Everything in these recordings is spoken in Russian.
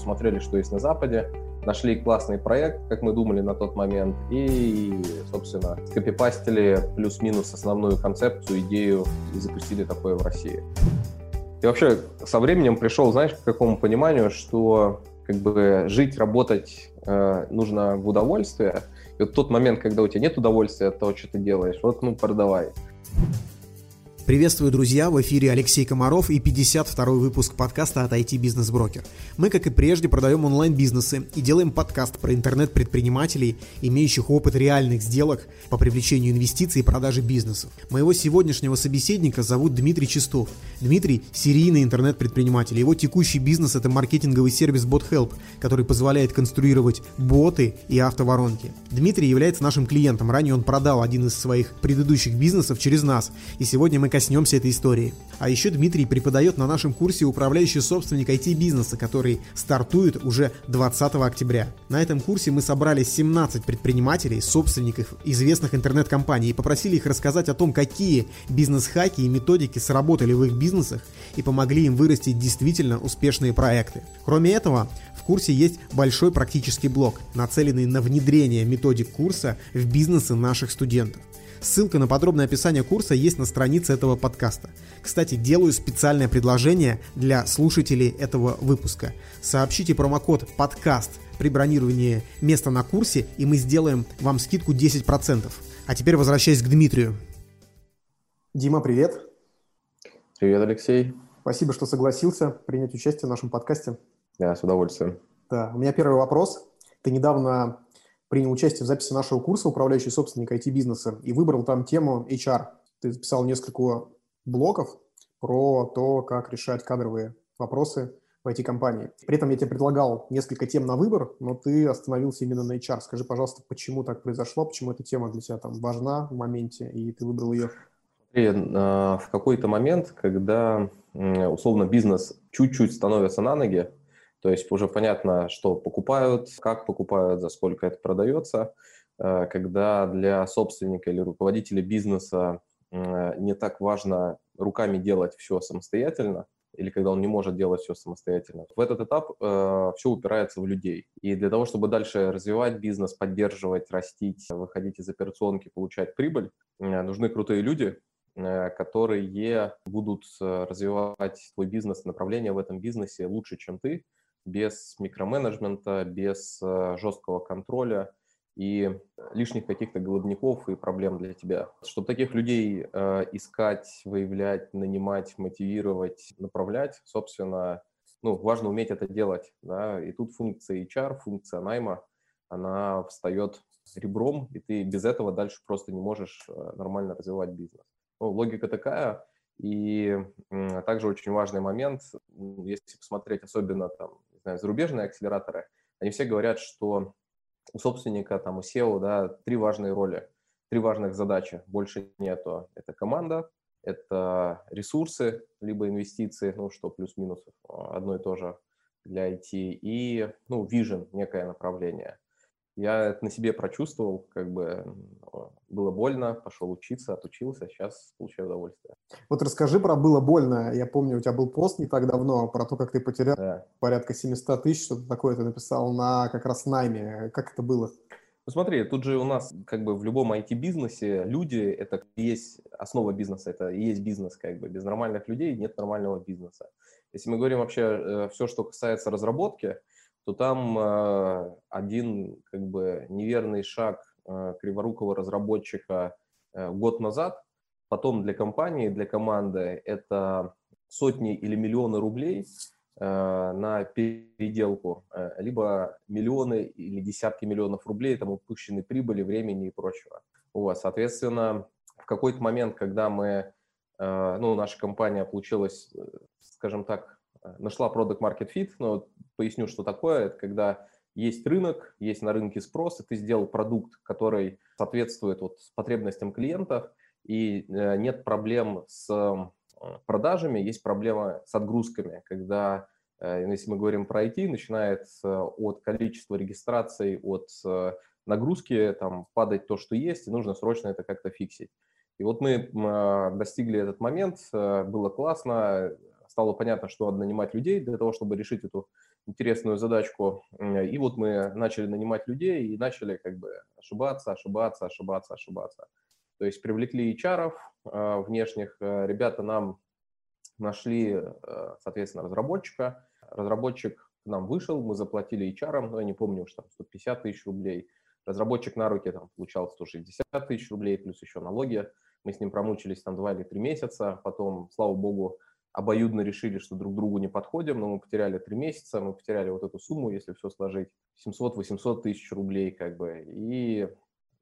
посмотрели, что есть на Западе, нашли классный проект, как мы думали на тот момент, и, собственно, скопипастили плюс-минус основную концепцию, идею и запустили такое в России. И вообще со временем пришел, знаешь, к какому пониманию, что как бы жить, работать э, нужно в удовольствие. И вот тот момент, когда у тебя нет удовольствия от того, что ты делаешь, вот ну продавай. Приветствую, друзья! В эфире Алексей Комаров и 52-й выпуск подкаста от IT Business Broker. Мы, как и прежде, продаем онлайн-бизнесы и делаем подкаст про интернет-предпринимателей, имеющих опыт реальных сделок по привлечению инвестиций и продаже бизнесов. Моего сегодняшнего собеседника зовут Дмитрий Чистов. Дмитрий – серийный интернет-предприниматель. Его текущий бизнес – это маркетинговый сервис BotHelp, который позволяет конструировать боты и автоворонки. Дмитрий является нашим клиентом. Ранее он продал один из своих предыдущих бизнесов через нас, и сегодня мы коснемся этой истории. А еще Дмитрий преподает на нашем курсе «Управляющий собственник IT-бизнеса», который стартует уже 20 октября. На этом курсе мы собрали 17 предпринимателей, собственников известных интернет-компаний и попросили их рассказать о том, какие бизнес-хаки и методики сработали в их бизнесах и помогли им вырастить действительно успешные проекты. Кроме этого, в курсе есть большой практический блок, нацеленный на внедрение методик курса в бизнесы наших студентов. Ссылка на подробное описание курса есть на странице этого подкаста. Кстати, делаю специальное предложение для слушателей этого выпуска. Сообщите промокод «Подкаст» при бронировании места на курсе, и мы сделаем вам скидку 10%. А теперь возвращаясь к Дмитрию. Дима, привет. Привет, Алексей. Спасибо, что согласился принять участие в нашем подкасте. Да, с удовольствием. Да, у меня первый вопрос. Ты недавно принял участие в записи нашего курса «Управляющий собственник IT-бизнеса» и выбрал там тему HR. Ты записал несколько блоков про то, как решать кадровые вопросы в IT-компании. При этом я тебе предлагал несколько тем на выбор, но ты остановился именно на HR. Скажи, пожалуйста, почему так произошло, почему эта тема для тебя там важна в моменте, и ты выбрал ее? И, а, в какой-то момент, когда условно бизнес чуть-чуть становится на ноги, то есть уже понятно, что покупают, как покупают, за сколько это продается. Э, когда для собственника или руководителя бизнеса э, не так важно руками делать все самостоятельно, или когда он не может делать все самостоятельно. В этот этап э, все упирается в людей. И для того, чтобы дальше развивать бизнес, поддерживать, растить, выходить из операционки, получать прибыль, э, нужны крутые люди, э, которые будут развивать твой бизнес, направление в этом бизнесе лучше, чем ты, без микроменеджмента, без э, жесткого контроля и лишних каких-то голубников и проблем для тебя. Чтобы таких людей э, искать, выявлять, нанимать, мотивировать, направлять, собственно, ну, важно уметь это делать. Да? И тут функция HR, функция найма, она встает ребром, и ты без этого дальше просто не можешь э, нормально развивать бизнес. Ну, логика такая, и также очень важный момент, если посмотреть особенно там знаю, зарубежные акселераторы, они все говорят, что у собственника, там, у SEO, да, три важные роли, три важных задачи, больше нету. Это команда, это ресурсы, либо инвестиции, ну, что плюс-минус одно и то же для IT, и, ну, vision, некое направление – я это на себе прочувствовал, как бы было больно, пошел учиться, отучился, сейчас получаю удовольствие. Вот расскажи про «было больно». Я помню, у тебя был пост не так давно про то, как ты потерял да. порядка 700 тысяч, что-то такое ты написал на как раз найме. Как это было? Ну смотри, тут же у нас как бы в любом IT-бизнесе люди – это есть основа бизнеса, это и есть бизнес как бы. Без нормальных людей нет нормального бизнеса. Если мы говорим вообще э, все, что касается разработки – то там э, один как бы неверный шаг э, криворукого разработчика э, год назад, потом для компании, для команды это сотни или миллионы рублей на переделку, либо миллионы или десятки миллионов рублей, там упущенной прибыли, времени и прочего. Вот, соответственно, в какой-то момент, когда мы, ну, наша компания получилась, скажем так, нашла product market fit, но поясню, что такое. Это когда есть рынок, есть на рынке спрос, и ты сделал продукт, который соответствует вот потребностям клиентов, и э, нет проблем с э, продажами, есть проблема с отгрузками, когда, э, если мы говорим про IT, начинается от количества регистраций, от нагрузки, там падать то, что есть, и нужно срочно это как-то фиксить. И вот мы достигли этот момент, было классно, стало понятно, что надо нанимать людей для того, чтобы решить эту интересную задачку. И вот мы начали нанимать людей и начали как бы ошибаться, ошибаться, ошибаться, ошибаться. То есть привлекли HR э, внешних, э, ребята нам нашли, э, соответственно, разработчика. Разработчик к нам вышел, мы заплатили HR, ну, я не помню, что там 150 тысяч рублей. Разработчик на руки там получал 160 тысяч рублей, плюс еще налоги. Мы с ним промучились там 2 или 3 месяца, потом, слава богу, обоюдно решили, что друг другу не подходим, но мы потеряли 3 месяца, мы потеряли вот эту сумму, если все сложить, 700-800 тысяч рублей как бы. И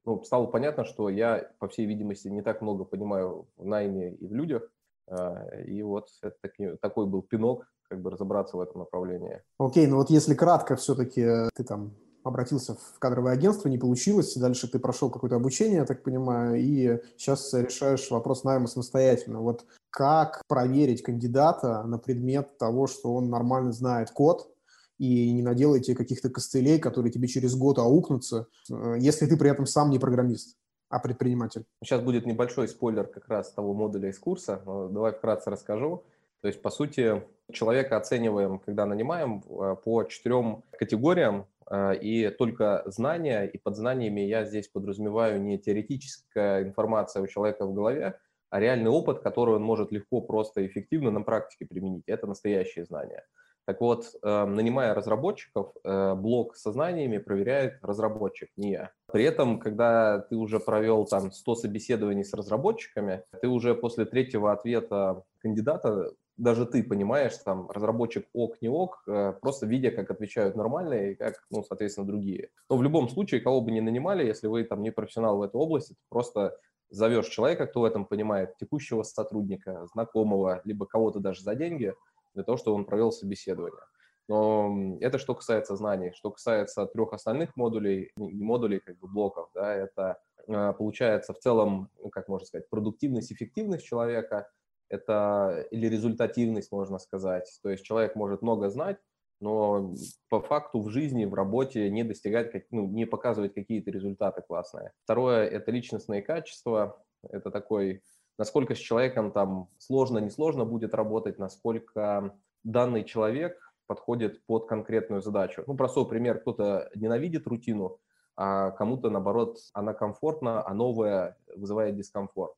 ну, стало понятно, что я, по всей видимости, не так много понимаю в найме и в людях, а, и вот это такой был пинок, как бы разобраться в этом направлении. Окей, ну вот если кратко все-таки э, ты там обратился в кадровое агентство, не получилось, дальше ты прошел какое-то обучение, я так понимаю, и сейчас решаешь вопрос найма самостоятельно. Вот как проверить кандидата на предмет того, что он нормально знает код, и не наделайте каких-то костылей, которые тебе через год аукнутся, э, если ты при этом сам не программист а предприниматель? Сейчас будет небольшой спойлер как раз того модуля из курса. Давай вкратце расскажу. То есть, по сути, человека оцениваем, когда нанимаем, э, по четырем категориям, э, и только знания, и под знаниями я здесь подразумеваю не теоретическая информация у человека в голове, а реальный опыт, который он может легко, просто, эффективно на практике применить. Это настоящие знания. Так вот, э, нанимая разработчиков, э, блок со знаниями проверяет разработчик, не я. При этом, когда ты уже провел там 100 собеседований с разработчиками, ты уже после третьего ответа кандидата даже ты понимаешь, там, разработчик ок, не ок, э, просто видя, как отвечают нормальные и как, ну, соответственно, другие. Но в любом случае, кого бы ни нанимали, если вы там не профессионал в этой области, просто зовешь человека, кто в этом понимает, текущего сотрудника, знакомого, либо кого-то даже за деньги – для того, чтобы он провел собеседование. Но это что касается знаний. Что касается трех остальных модулей, модулей как бы блоков, да, это а, получается в целом, ну, как можно сказать, продуктивность, эффективность человека, это или результативность, можно сказать. То есть человек может много знать, но по факту в жизни, в работе не достигать, ну, не показывать какие-то результаты классные. Второе – это личностные качества. Это такой насколько с человеком там сложно, несложно будет работать, насколько данный человек подходит под конкретную задачу. Ну, простой пример, кто-то ненавидит рутину, а кому-то, наоборот, она комфортна, а новая вызывает дискомфорт.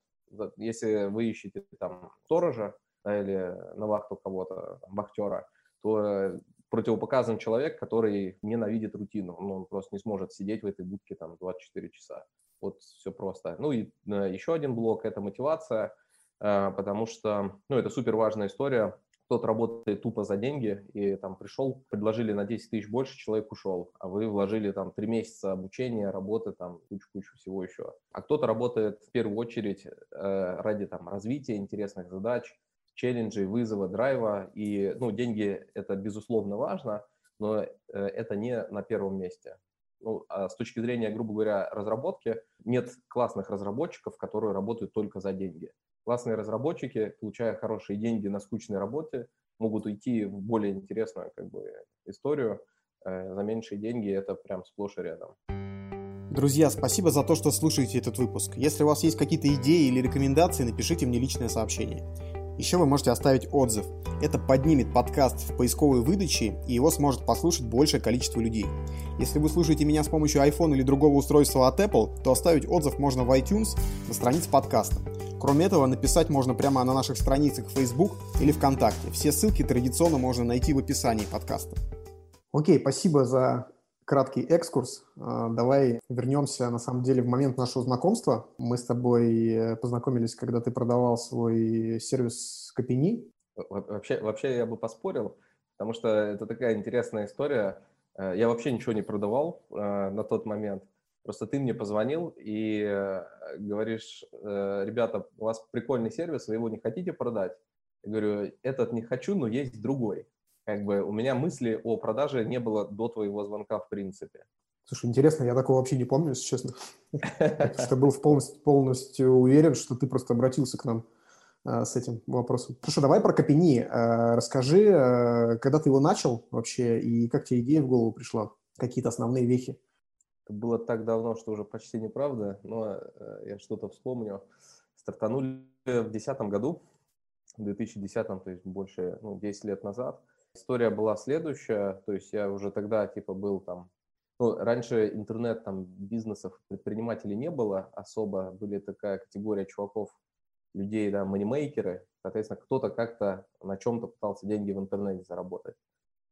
Если вы ищете там сторожа да, или на вахту кого-то, вахтера, то противопоказан человек, который ненавидит рутину. Ну, он просто не сможет сидеть в этой будке там 24 часа. Вот все просто. Ну и э, еще один блок – это мотивация, э, потому что, ну, это супер важная история. Кто-то работает тупо за деньги, и там пришел, предложили на 10 тысяч больше, человек ушел, а вы вложили там 3 месяца обучения, работы, там кучу-кучу всего еще. А кто-то работает в первую очередь э, ради там развития интересных задач, челленджей, вызова, драйва. И, ну, деньги – это безусловно важно, но это не на первом месте ну, а с точки зрения, грубо говоря, разработки, нет классных разработчиков, которые работают только за деньги. Классные разработчики, получая хорошие деньги на скучной работе, могут уйти в более интересную как бы, историю э, за меньшие деньги. Это прям сплошь и рядом. Друзья, спасибо за то, что слушаете этот выпуск. Если у вас есть какие-то идеи или рекомендации, напишите мне личное сообщение. Еще вы можете оставить отзыв. Это поднимет подкаст в поисковой выдаче, и его сможет послушать большее количество людей. Если вы слушаете меня с помощью iPhone или другого устройства от Apple, то оставить отзыв можно в iTunes на странице подкаста. Кроме этого, написать можно прямо на наших страницах Facebook или ВКонтакте. Все ссылки традиционно можно найти в описании подкаста. Окей, спасибо за краткий экскурс. А, давай вернемся, на самом деле, в момент нашего знакомства. Мы с тобой э, познакомились, когда ты продавал свой сервис Копини. Вообще, вообще я бы поспорил, потому что это такая интересная история. Э, я вообще ничего не продавал э, на тот момент. Просто ты мне позвонил и говоришь, ребята, у вас прикольный сервис, вы его не хотите продать? Я говорю, этот не хочу, но есть другой как бы у меня мысли о продаже не было до твоего звонка в принципе. Слушай, интересно, я такого вообще не помню, если честно. Что был полностью, полностью уверен, что ты просто обратился к нам э, с этим вопросом. Слушай, давай про Капини. Э, расскажи, э, когда ты его начал вообще, и как тебе идея в голову пришла? Какие-то основные вехи? Это было так давно, что уже почти неправда, но я что-то вспомню. Стартанули в 2010 году, в 2010, то есть больше ну, 10 лет назад – История была следующая, то есть я уже тогда типа был там, ну, раньше интернет там бизнесов, предпринимателей не было особо, были такая категория чуваков, людей, да, манимейкеры, соответственно, кто-то как-то на чем-то пытался деньги в интернете заработать.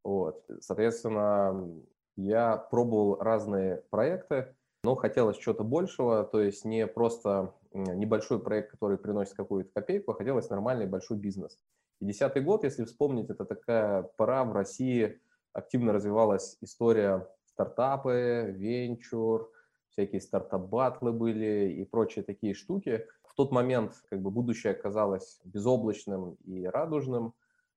Вот, соответственно, я пробовал разные проекты, но хотелось чего-то большего, то есть не просто небольшой проект, который приносит какую-то копейку, а хотелось нормальный большой бизнес. И десятый год, если вспомнить, это такая пора в России, активно развивалась история стартапы, венчур, всякие стартап-батлы были и прочие такие штуки. В тот момент как бы будущее казалось безоблачным и радужным,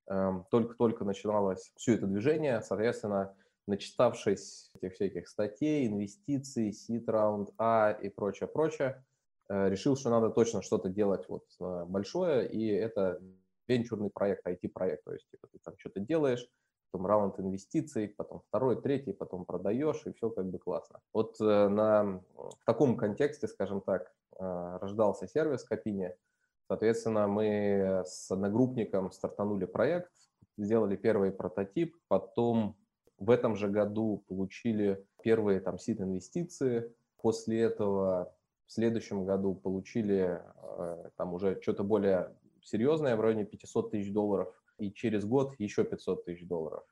эм, только-только начиналось все это движение, соответственно, начитавшись этих всяких статей, инвестиций, сид раунд А и прочее, прочее, э, решил, что надо точно что-то делать вот э, большое, и это венчурный проект, IT-проект, то есть типа, ты там что-то делаешь, потом раунд инвестиций, потом второй, третий, потом продаешь, и все как бы классно. Вот э, на, в таком контексте, скажем так, рождался сервис Копине. Соответственно, мы с одногруппником стартанули проект, сделали первый прототип, потом в этом же году получили первые там сид инвестиции. После этого в следующем году получили э, там уже что-то более серьезное в районе 500 тысяч долларов. И через год еще 500 тысяч долларов.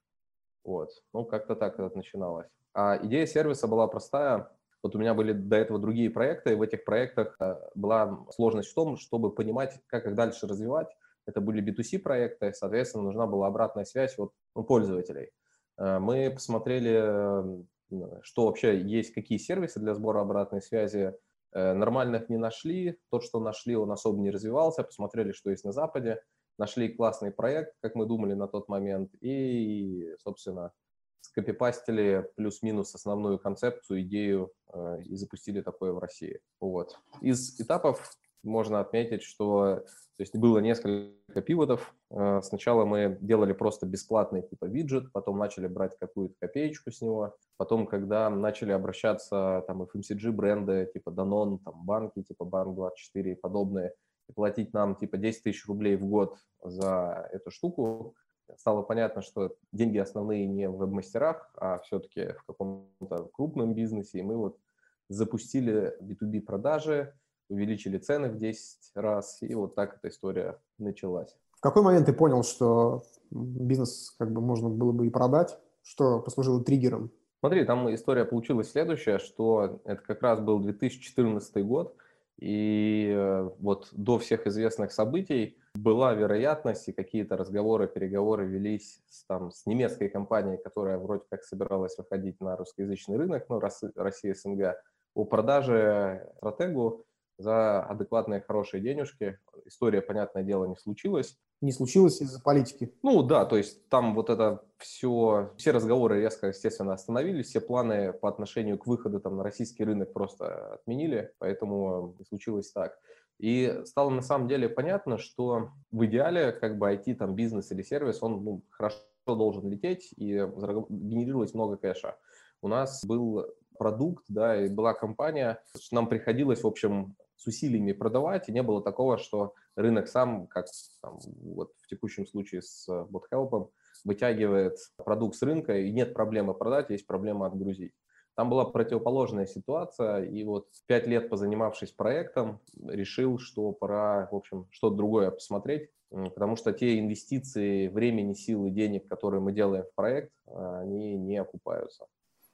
Вот. Ну, как-то так это начиналось. А идея сервиса была простая. Вот у меня были до этого другие проекты, и в этих проектах э, была сложность в том, чтобы понимать, как их дальше развивать. Это были B2C проекты, соответственно, нужна была обратная связь от ну, пользователей. Э, мы посмотрели, что вообще есть, какие сервисы для сбора обратной связи. Э, нормальных не нашли. Тот, что нашли, он особо не развивался. Посмотрели, что есть на Западе. Нашли классный проект, как мы думали на тот момент. И, собственно, скопипастили плюс-минус основную концепцию, идею э, и запустили такое в России. Вот. Из этапов можно отметить, что то есть было несколько пивотов. Э, сначала мы делали просто бесплатный типа виджет, потом начали брать какую-то копеечку с него. Потом, когда начали обращаться там FMCG бренды типа Danone, там банки типа Банк24 и подобные, и платить нам типа 10 тысяч рублей в год за эту штуку, стало понятно, что деньги основные не в веб-мастерах, а все-таки в каком-то крупном бизнесе. И мы вот запустили B2B продажи, увеличили цены в 10 раз, и вот так эта история началась. В какой момент ты понял, что бизнес как бы можно было бы и продать? Что послужило триггером? Смотри, там история получилась следующая, что это как раз был 2014 год, и э, вот до всех известных событий была вероятность, и какие-то разговоры, переговоры велись с, там, с немецкой компанией, которая вроде как собиралась выходить на русскоязычный рынок, ну, Россия, СНГ, о продаже стратегу за адекватные хорошие денежки. История, понятное дело, не случилась. Не случилось из-за политики? Ну да, то есть там вот это все, все разговоры резко, естественно, остановились, все планы по отношению к выходу там на российский рынок просто отменили, поэтому случилось так. И стало на самом деле понятно, что в идеале как бы IT, там, бизнес или сервис, он ну, хорошо должен лететь и генерировать много кэша. У нас был продукт, да, и была компания, нам приходилось, в общем, с усилиями продавать, и не было такого, что рынок сам, как там, вот в текущем случае с BotHelp, вытягивает продукт с рынка, и нет проблемы продать, есть проблема отгрузить. Там была противоположная ситуация, и вот пять лет позанимавшись проектом, решил, что пора, в общем, что-то другое посмотреть, потому что те инвестиции времени, силы, денег, которые мы делаем в проект, они не окупаются.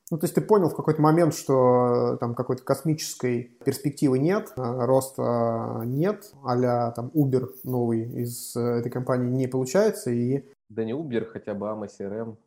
Ну, то есть ты понял в какой-то момент, что э, там какой-то космической перспективы нет, э, роста нет, а там Uber новый из э, этой компании не получается, и... Да не Uber, хотя бы AMA CRM,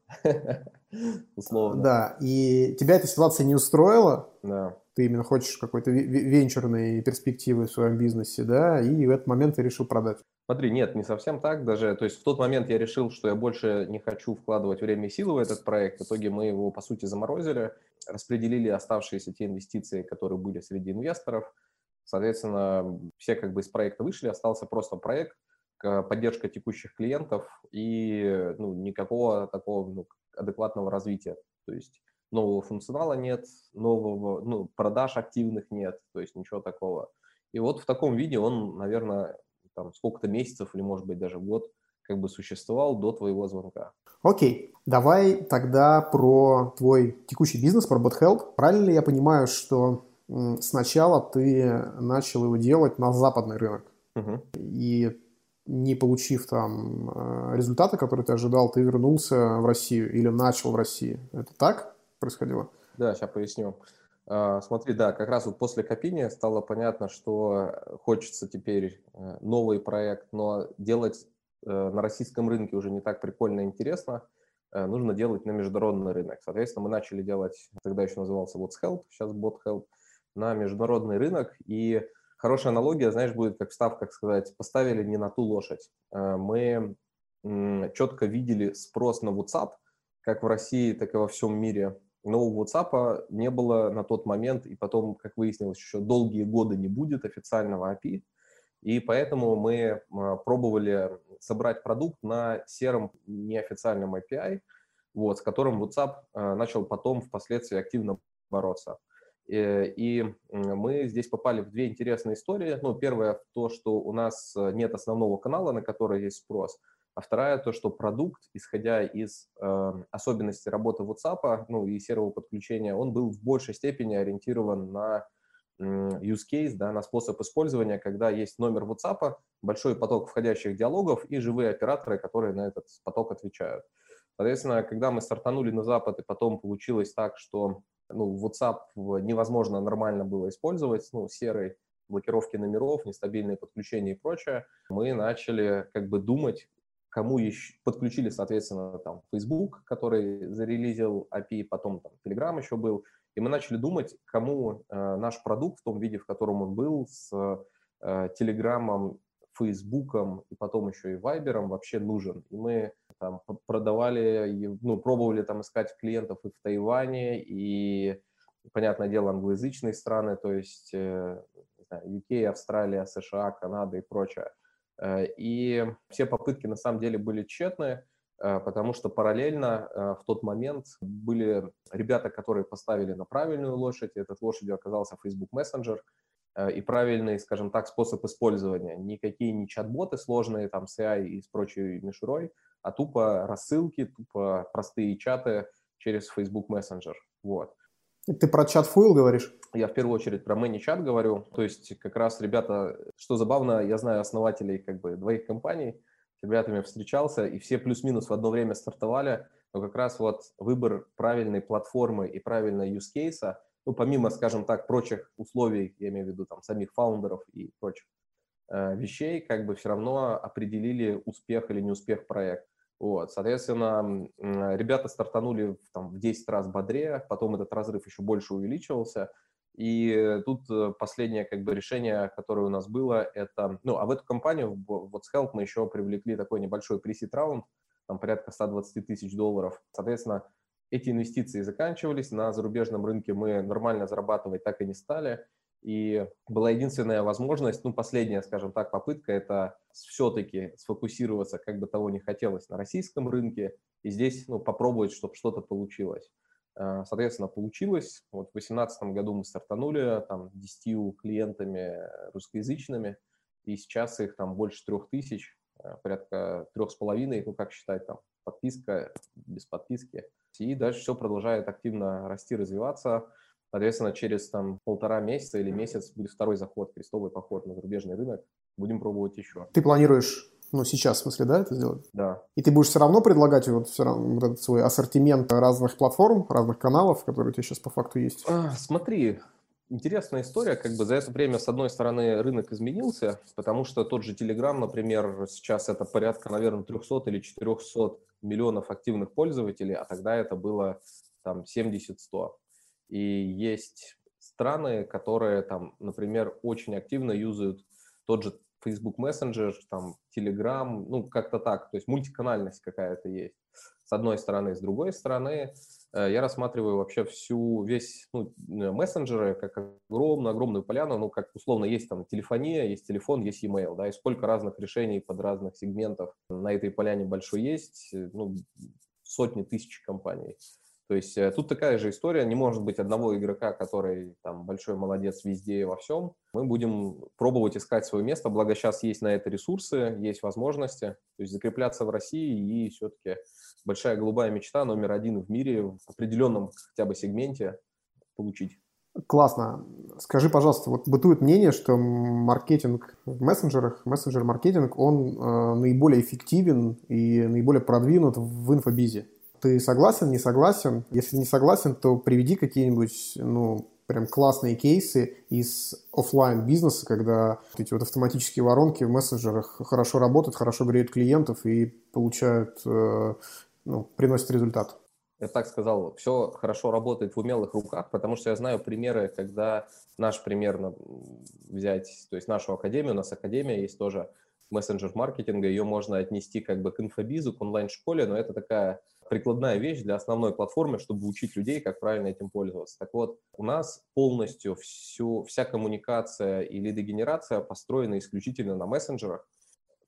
условно. Да, и тебя эта ситуация не устроила, да. ты именно хочешь какой-то венчурной перспективы в своем бизнесе, да, и в этот момент ты решил продать. Смотри, нет, не совсем так даже. То есть в тот момент я решил, что я больше не хочу вкладывать время и силы в этот проект. В итоге мы его, по сути, заморозили, распределили оставшиеся те инвестиции, которые были среди инвесторов. Соответственно, все как бы из проекта вышли, остался просто проект, поддержка текущих клиентов и ну, никакого такого ну, адекватного развития. То есть нового функционала нет, нового, ну, продаж активных нет, то есть ничего такого. И вот в таком виде он, наверное, там сколько-то месяцев или, может быть, даже год как бы существовал до твоего звонка. Окей, давай тогда про твой текущий бизнес, про BotHelp. Правильно ли я понимаю, что сначала ты начал его делать на западный рынок? Угу. И не получив там э, результаты, которые ты ожидал, ты вернулся в Россию или начал в России. Это так происходило? Да, сейчас поясню. А, смотри, да, как раз вот после копения стало понятно, что хочется теперь э, новый проект, но делать э, на российском рынке уже не так прикольно и интересно. Нужно делать на международный рынок. Соответственно, мы начали делать, тогда еще назывался What's Help, сейчас Bot Help, на международный рынок. И хорошая аналогия, знаешь, будет как встав, как сказать, поставили не на ту лошадь. Э, мы четко видели спрос на WhatsApp, как в России, так и во всем мире. Но у WhatsApp не было на тот момент, и потом, как выяснилось, еще долгие годы не будет официального API. И поэтому мы пробовали собрать продукт на сером неофициальном API, вот, с которым WhatsApp э, начал потом впоследствии активно бороться. Э, и мы здесь попали в две интересные истории. Ну, первое то, что у нас нет основного канала, на который есть спрос. А вторая то, что продукт, исходя из э, особенностей работы WhatsApp, ну и серого подключения, он был в большей степени ориентирован на э, use case, да, на способ использования, когда есть номер WhatsApp, большой поток входящих диалогов и живые операторы, которые на этот поток отвечают. Соответственно, когда мы стартанули на Запад, и потом получилось так, что ну, WhatsApp невозможно нормально было использовать, ну, серый, блокировки номеров, нестабильные подключения и прочее, мы начали как бы думать, кому еще подключили, соответственно, там Facebook, который зарелизил API, потом там Telegram еще был, и мы начали думать, кому э, наш продукт в том виде, в котором он был, с э, Telegram, Facebook и потом еще и Viber вообще нужен. И мы там продавали, ну, пробовали там искать клиентов и в Тайване, и, понятное дело, англоязычные страны, то есть э, UK, Австралия, США, Канада и прочее. Э, и все попытки на самом деле были тщетные, э, потому что параллельно в тот момент были ребята, которые поставили на правильную лошадь, и этот лошадью оказался Facebook Messenger – Э, и правильный, скажем так, способ использования. Никакие не чат-боты сложные, там, с AI и с прочей мишурой, а тупо рассылки, тупо простые чаты через Facebook Messenger. Вот. Ты про чат фуил говоришь? Я в первую очередь про ManyChat говорю. То есть как раз ребята, что забавно, я знаю основателей как бы двоих компаний, с ребятами встречался, и все плюс-минус в одно время стартовали, но как раз вот выбор правильной платформы и правильного use case ну, помимо, скажем так, прочих условий, я имею в виду там самих фаундеров и прочих э, вещей, как бы все равно определили успех или неуспех проекта. Вот, соответственно, ребята стартанули там, в 10 раз бодрее, потом этот разрыв еще больше увеличивался, и тут э, последнее как бы решение, которое у нас было, это, ну, а в эту компанию, в What's Help, мы еще привлекли такой небольшой пресид раунд, там порядка 120 тысяч долларов. Соответственно, эти инвестиции заканчивались, на зарубежном рынке мы нормально зарабатывать так и не стали. И была единственная возможность, ну, последняя, скажем так, попытка, это все-таки сфокусироваться, как бы того не хотелось, на российском рынке, и здесь, ну, попробовать, чтобы что-то получилось. А, соответственно, получилось. Вот в 2018 году мы стартанули там 10 клиентами русскоязычными, и сейчас их там больше трех тысяч, а, порядка трех с половиной, ну, как считать, там, подписка, без подписки. И дальше все продолжает активно расти, развиваться. Соответственно, через там полтора месяца или месяц будет второй заход, крестовый поход на зарубежный рынок. Будем пробовать еще. Ты планируешь ну, сейчас, в смысле, да, это сделать? Да. И ты будешь все равно предлагать вот, все равно, вот этот свой ассортимент разных платформ, разных каналов, которые у тебя сейчас по факту есть? А, смотри, интересная история. Как бы за это время, с одной стороны, рынок изменился, потому что тот же Telegram, например, сейчас это порядка, наверное, 300 или 400 миллионов активных пользователей, а тогда это было там 70-100. И есть страны, которые там, например, очень активно юзают тот же Facebook Messenger, там, Telegram, ну, как-то так, то есть мультиканальность какая-то есть, с одной стороны. С другой стороны, э, я рассматриваю вообще всю, весь, ну, мессенджеры как огромную-огромную поляну, ну, как условно есть там телефония, есть телефон, есть email, да, и сколько разных решений под разных сегментов на этой поляне большой есть, э, ну, сотни тысяч компаний. То есть э, тут такая же история, не может быть одного игрока, который там большой молодец везде и во всем. Мы будем пробовать искать свое место, благо сейчас есть на это ресурсы, есть возможности, то есть закрепляться в России и все-таки большая голубая мечта номер один в мире в определенном хотя бы сегменте получить. Классно. Скажи, пожалуйста, вот бытует мнение, что маркетинг в мессенджерах, мессенджер-маркетинг, он э, наиболее эффективен и наиболее продвинут в инфобизе. Ты согласен, не согласен? Если не согласен, то приведи какие-нибудь, ну, прям классные кейсы из офлайн бизнеса, когда эти вот автоматические воронки в мессенджерах хорошо работают, хорошо греют клиентов и получают, э, ну, приносят результат. Я так сказал, все хорошо работает в умелых руках, потому что я знаю примеры, когда наш пример взять, то есть нашу академию, у нас академия есть тоже мессенджер маркетинга, ее можно отнести как бы к инфобизу, к онлайн-школе, но это такая прикладная вещь для основной платформы, чтобы учить людей, как правильно этим пользоваться. Так вот, у нас полностью всю, вся коммуникация и лидогенерация построена исключительно на мессенджерах.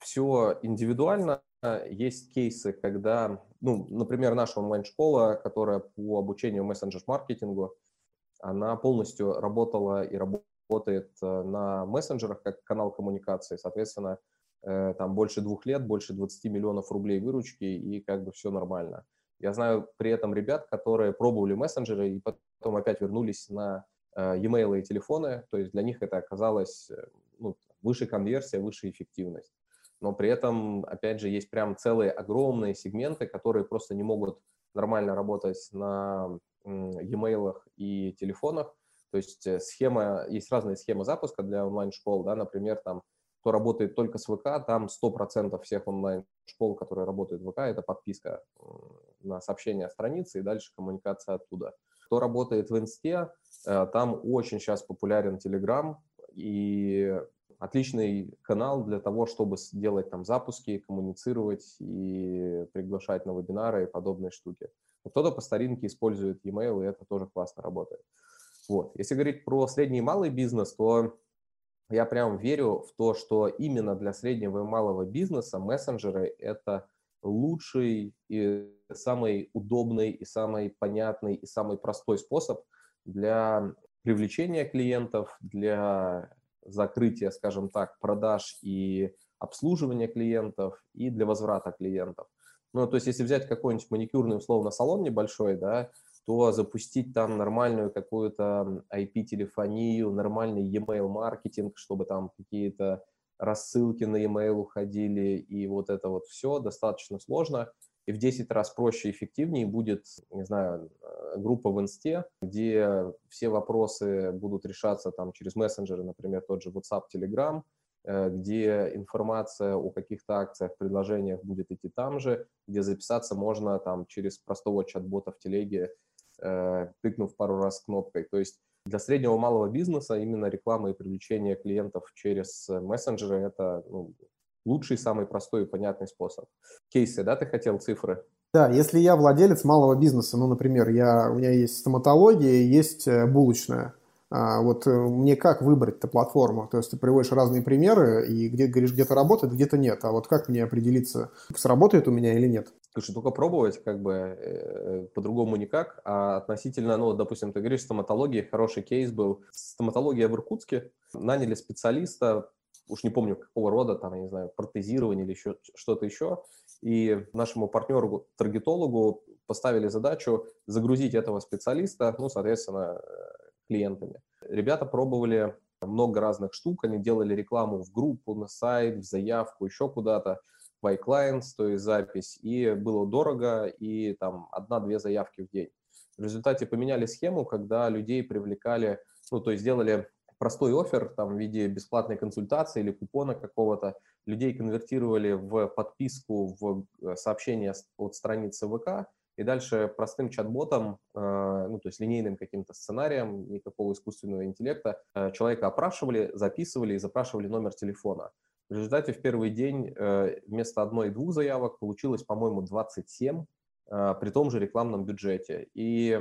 Все индивидуально. Есть кейсы, когда, ну, например, наша онлайн-школа, которая по обучению мессенджер-маркетингу, она полностью работала и работает э, на мессенджерах как канал коммуникации. Соответственно, там больше двух лет, больше 20 миллионов рублей выручки, и как бы все нормально. Я знаю при этом ребят, которые пробовали мессенджеры и потом опять вернулись на э, e-mail и телефоны, то есть для них это оказалось э, ну, выше конверсия, выше эффективность. Но при этом, опять же, есть прям целые огромные сегменты, которые просто не могут нормально работать на e-mail и телефонах. То есть схема, есть разные схемы запуска для онлайн-школ, да, например, там кто работает только с ВК, там 100% всех онлайн-школ, которые работают в ВК, это подписка на сообщение о странице и дальше коммуникация оттуда. Кто работает в Инсте, э, там очень сейчас популярен Telegram и отличный канал для того, чтобы делать там запуски, коммуницировать и приглашать на вебинары и подобные штуки. Кто-то по старинке использует e-mail, и это тоже классно работает. Вот. Если говорить про средний и малый бизнес, то я прям верю в то, что именно для среднего и малого бизнеса мессенджеры – это лучший и самый удобный, и самый понятный, и самый простой способ для привлечения клиентов, для закрытия, скажем так, продаж и обслуживания клиентов, и для возврата клиентов. Ну, то есть, если взять какой-нибудь маникюрный, условно, салон небольшой, да, то запустить там нормальную какую-то IP-телефонию, нормальный e-mail маркетинг, чтобы там какие-то рассылки на e-mail уходили, и вот это вот все достаточно сложно. И в 10 раз проще и эффективнее будет, не знаю, э, группа в инсте, где все вопросы будут решаться там через мессенджеры, например, тот же WhatsApp, Telegram, э, где информация о каких-то акциях, предложениях будет идти там же, где записаться можно там через простого чат-бота в телеге тыкнув пару раз кнопкой. То есть для среднего малого бизнеса именно реклама и привлечение клиентов через мессенджеры – это ну, лучший, самый простой и понятный способ. Кейсы, да, ты хотел цифры? Да, если я владелец малого бизнеса, ну, например, я, у меня есть стоматология, есть э, булочная, а, вот э, мне как выбрать эту платформу? То есть ты приводишь разные примеры, и где говоришь, где-то работает, где-то нет. А вот как мне определиться, сработает у меня или нет? Слушай, только пробовать, как бы э, по-другому никак. А относительно, ну, допустим, ты говоришь, стоматология, хороший кейс был. Стоматология в Иркутске. Наняли специалиста, уж не помню какого рода, там, я не знаю, протезирование или еще что-то еще. И нашему партнеру, таргетологу поставили задачу загрузить этого специалиста, ну, соответственно, клиентами. Ребята пробовали много разных штук, они делали рекламу в группу, на сайт, в заявку, еще куда-то by clients, то есть запись, и было дорого, и там одна-две заявки в день. В результате поменяли схему, когда людей привлекали, ну, то есть сделали простой офер там в виде бесплатной консультации или купона какого-то, людей конвертировали в подписку в э, сообщение от страницы ВК, и дальше простым чат-ботом, э, ну, то есть линейным каким-то сценарием, никакого искусственного интеллекта, э, человека опрашивали, записывали и запрашивали номер телефона. В результате в первый день э, вместо одной-двух заявок получилось, по-моему, 27 э, при том же рекламном бюджете. И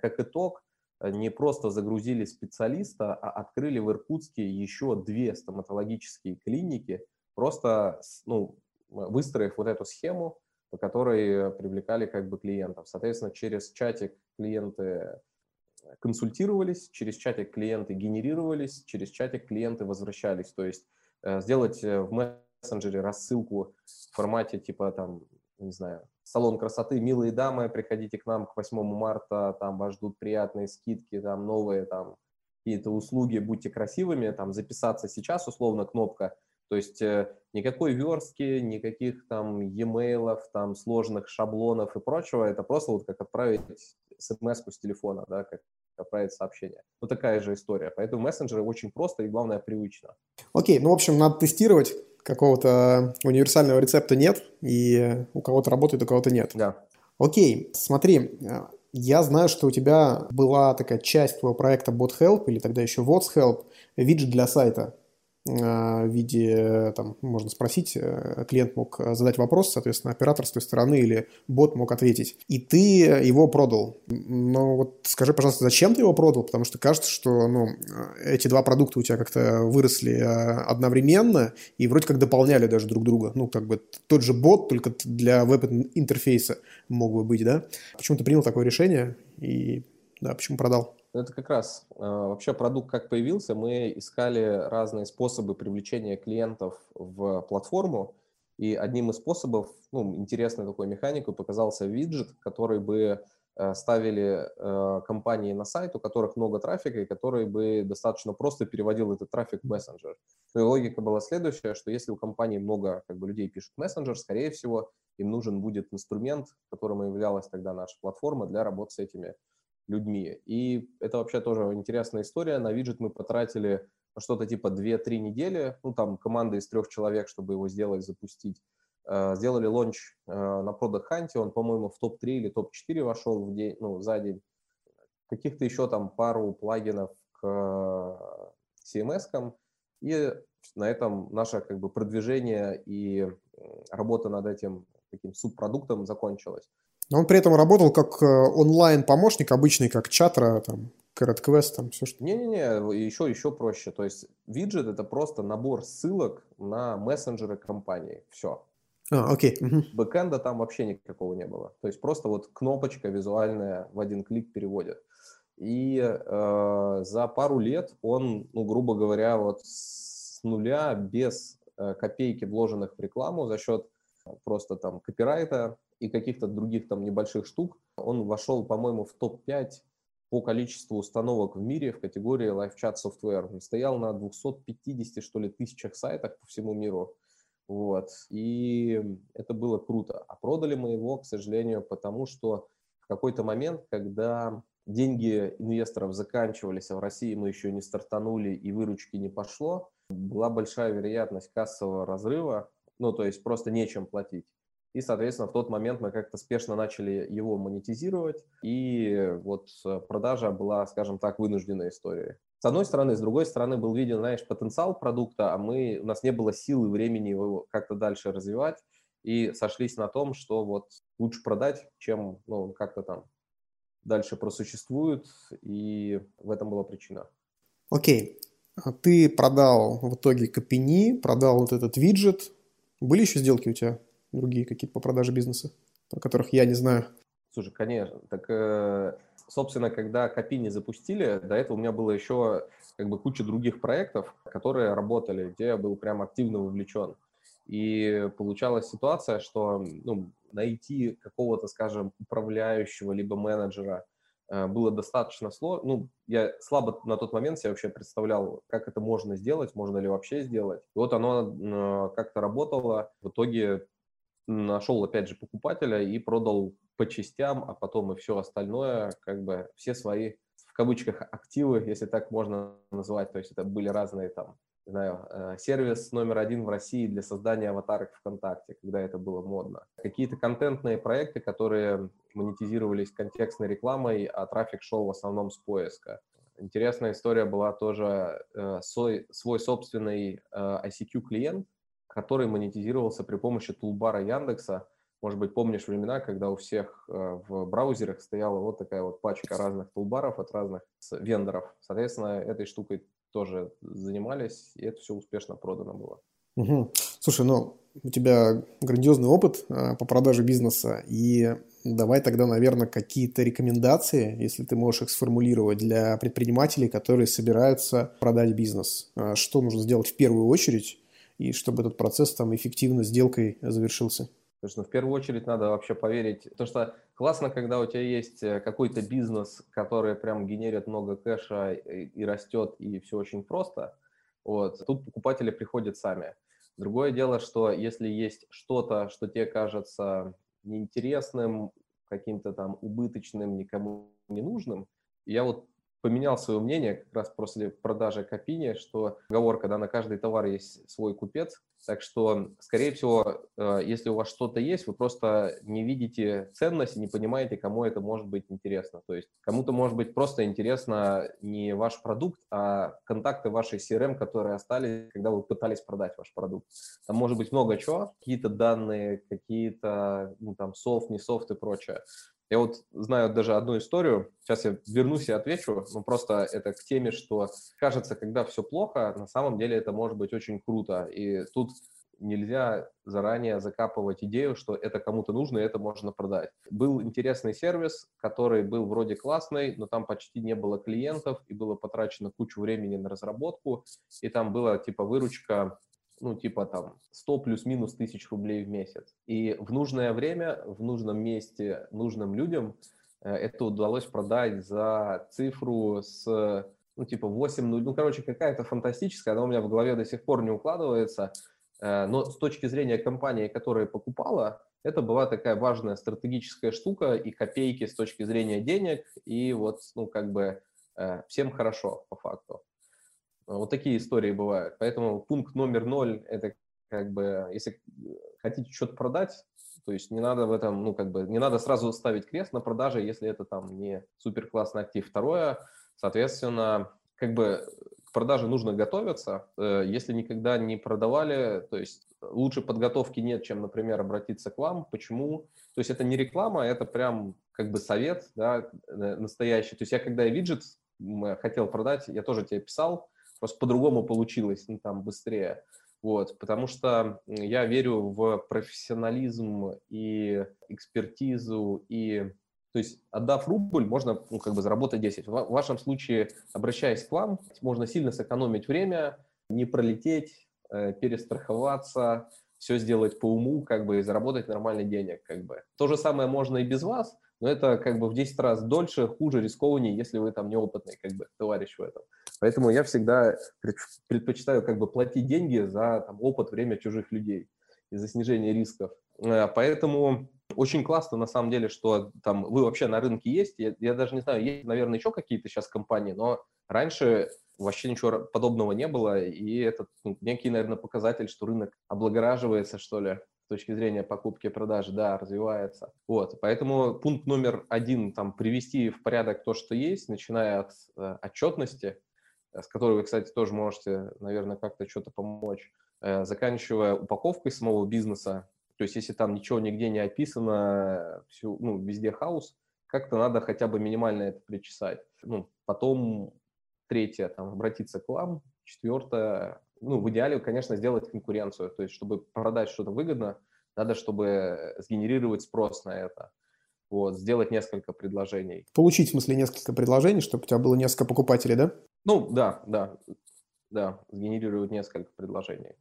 как итог, не просто загрузили специалиста, а открыли в Иркутске еще две стоматологические клиники, просто ну, выстроив вот эту схему, по которой привлекали как бы клиентов. Соответственно, через чатик клиенты консультировались, через чатик клиенты генерировались, через чатик клиенты возвращались. То есть э, сделать э, в мессенджере рассылку в формате типа там, не знаю, салон красоты, милые дамы, приходите к нам к 8 марта, там вас ждут приятные скидки, там новые там какие-то услуги, будьте красивыми, там записаться сейчас, условно, кнопка. То есть э, никакой верстки, никаких там e-mail, там сложных шаблонов и прочего, это просто вот как отправить смс с телефона, да, как отправить сообщение. Вот такая же история. Поэтому мессенджеры очень просто и, главное, привычно. Окей, ну, в общем, надо тестировать. Какого-то универсального рецепта нет, и у кого-то работает, у кого-то нет. Да. Окей, смотри, я знаю, что у тебя была такая часть твоего проекта BotHelp, или тогда еще WhatsHelp, виджет для сайта. Э, в виде, там, можно спросить, э, клиент мог задать вопрос, соответственно, оператор с той стороны или бот мог ответить. И ты его продал. Но вот скажи, пожалуйста, зачем ты его продал? Потому что кажется, что ну, эти два продукта у тебя как-то выросли э, одновременно и вроде как дополняли даже друг друга. Ну, как бы тот же бот, только для веб-интерфейса мог бы быть, да? Почему ты принял такое решение и да, почему продал? Это как раз э, вообще продукт как появился, мы искали разные способы привлечения клиентов в платформу, и одним из способов, ну, интересной такой механикой показался виджет, который бы э, ставили э, компании на сайт, у которых много трафика, и который бы достаточно просто переводил этот трафик в мессенджер. Ну и логика была следующая, что если у компании много как бы, людей пишут мессенджер, скорее всего, им нужен будет инструмент, которым являлась тогда наша платформа для работы с этими людьми. И это вообще тоже интересная история. На виджет мы потратили что-то типа 2-3 недели, ну там команда из трех человек, чтобы его сделать, запустить. Э, сделали лонч э, на Product Hunt, он, по-моему, в топ-3 или топ-4 вошел в день, ну, за день. Каких-то еще там пару плагинов к CMS-кам. И на этом наше как бы продвижение и работа над этим таким субпродуктом закончилась. Но он при этом работал как э, онлайн-помощник, обычный, как чатра, там, Carrot Quest, там все что. Не-не-не, еще, еще проще. То есть виджет это просто набор ссылок на мессенджеры компании. Все. А, окей. Угу. Бэкэнда там вообще никакого не было. То есть просто вот кнопочка визуальная в один клик переводит. И э, за пару лет он, ну, грубо говоря, вот с нуля, без э, копейки вложенных в рекламу, за счет просто там копирайта, и каких-то других там небольших штук. Он вошел, по-моему, в топ-5 по количеству установок в мире в категории Live Chat Software. Он стоял на 250, что ли, тысячах сайтах по всему миру. Вот. И это было круто. А продали мы его, к сожалению, потому что в какой-то момент, когда деньги инвесторов заканчивались, а в России мы еще не стартанули и выручки не пошло, была большая вероятность кассового разрыва, ну, то есть просто нечем платить. И, соответственно, в тот момент мы как-то спешно начали его монетизировать, и вот э, продажа была, скажем так, вынужденной историей. С одной стороны, с другой стороны был виден, знаешь, потенциал продукта, а мы, у нас не было сил и времени его как-то дальше развивать, и сошлись на том, что вот лучше продать, чем, ну, как-то там дальше просуществует, и в этом была причина. Окей. Okay. Ты продал в итоге Капини, продал вот этот виджет. Были еще сделки у тебя? Другие какие-то по продаже бизнеса, о которых я не знаю? Слушай, конечно. Так, э, собственно, когда Копини запустили, до этого у меня было еще как бы куча других проектов, которые работали, где я был прям активно вовлечен. И получалась ситуация, что ну, найти какого-то, скажем, управляющего либо менеджера э, было достаточно сложно. Ну, я слабо на тот момент себе вообще представлял, как это можно сделать, можно ли вообще сделать. И вот оно э, как-то работало. В итоге нашел, опять же, покупателя и продал по частям, а потом и все остальное, как бы все свои, в кавычках, активы, если так можно назвать. То есть это были разные там, не знаю, э, сервис номер один в России для создания аватарок ВКонтакте, когда это было модно. Какие-то контентные проекты, которые монетизировались контекстной рекламой, а трафик шел в основном с поиска. Интересная история была тоже э, свой, свой собственный э, ICQ-клиент, который монетизировался при помощи тулбара Яндекса. Может быть, помнишь времена, когда у всех э, в браузерах стояла вот такая вот пачка разных тулбаров от разных вендоров. Соответственно, этой штукой тоже занимались, и это все успешно продано было. Угу. Слушай, ну у тебя грандиозный опыт а, по продаже бизнеса, и давай тогда, наверное, какие-то рекомендации, если ты можешь их сформулировать для предпринимателей, которые собираются продать бизнес. А, что нужно сделать в первую очередь, и чтобы этот процесс там эффективно сделкой завершился? Что ну, в первую очередь надо вообще поверить, потому что классно, когда у тебя есть э, какой-то бизнес, который прям генерит много кэша и растет, и все очень просто. Вот. Тут покупатели приходят сами. Другое дело, что если есть что-то, что тебе кажется неинтересным, каким-то там убыточным, никому не нужным, я вот поменял свое мнение как раз после продажи Копини, что договор, когда на каждый товар есть свой купец, так что, скорее всего, э, если у вас что-то есть, вы просто не видите ценности, не понимаете, кому это может быть интересно. То есть кому-то может быть просто интересно не ваш продукт, а контакты вашей CRM, которые остались, когда вы пытались продать ваш продукт. Там может быть много чего, какие-то данные, какие-то ну, там софт, не софт и прочее. Я вот знаю даже одну историю, сейчас я вернусь и отвечу, но просто это к теме, что кажется, когда все плохо, на самом деле это может быть очень круто. И тут нельзя заранее закапывать идею, что это кому-то нужно и это можно продать. Был интересный сервис, который был вроде классный, но там почти не было клиентов и было потрачено кучу времени на разработку, и там была типа выручка ну, типа там 100 плюс-минус тысяч рублей в месяц. И в нужное время, в нужном месте, нужным людям э, это удалось продать за цифру с, ну, типа 8, ну, ну короче, какая-то фантастическая, она у меня в голове до сих пор не укладывается, э, но с точки зрения компании, которая покупала, это была такая важная стратегическая штука и копейки с точки зрения денег, и вот, ну, как бы э, всем хорошо по факту. Вот такие истории бывают. Поэтому пункт номер ноль – это как бы, если хотите что-то продать, то есть не надо в этом, ну, как бы, не надо сразу ставить крест на продаже, если это там не супер классный актив. Второе, соответственно, как бы к продаже нужно готовиться. Э, если никогда не продавали, то есть лучше подготовки нет, чем, например, обратиться к вам. Почему? То есть это не реклама, это прям как бы совет, да, настоящий. То есть я когда я виджет хотел продать, я тоже тебе писал, Просто по-другому получилось, ну, там, быстрее. Вот, потому что я верю в профессионализм и экспертизу, и, то есть, отдав рубль, можно, ну, как бы заработать 10. В вашем случае, обращаясь к вам, можно сильно сэкономить время, не пролететь, э, перестраховаться, все сделать по уму, как бы, и заработать нормальный денег, как бы. То же самое можно и без вас, но это как бы в 10 раз дольше, хуже, рискованнее, если вы там неопытный как бы товарищ в этом. Поэтому я всегда предпочитаю как бы платить деньги за там, опыт, время чужих людей и за снижение рисков. Э, поэтому очень классно на самом деле, что там вы вообще на рынке есть. Я, я даже не знаю, есть, наверное, еще какие-то сейчас компании, но раньше вообще ничего подобного не было, и это ну, некий, наверное, показатель, что рынок облагораживается, что ли точки зрения покупки и продажи, да, развивается. Вот, поэтому пункт номер один, там, привести в порядок то, что есть, начиная от э, отчетности, с которой вы, кстати, тоже можете, наверное, как-то что-то помочь, э, заканчивая упаковкой самого бизнеса, то есть если там ничего нигде не описано, всю, ну, везде хаос, как-то надо хотя бы минимально это причесать. Ну, потом третье, там, обратиться к вам, четвертое, ну, в идеале, конечно, сделать конкуренцию. То есть, чтобы продать что-то выгодно, надо, чтобы сгенерировать спрос на это. Вот, сделать несколько предложений. Получить, в смысле, несколько предложений, чтобы у тебя было несколько покупателей, да? Ну, да, да, да, сгенерировать несколько предложений.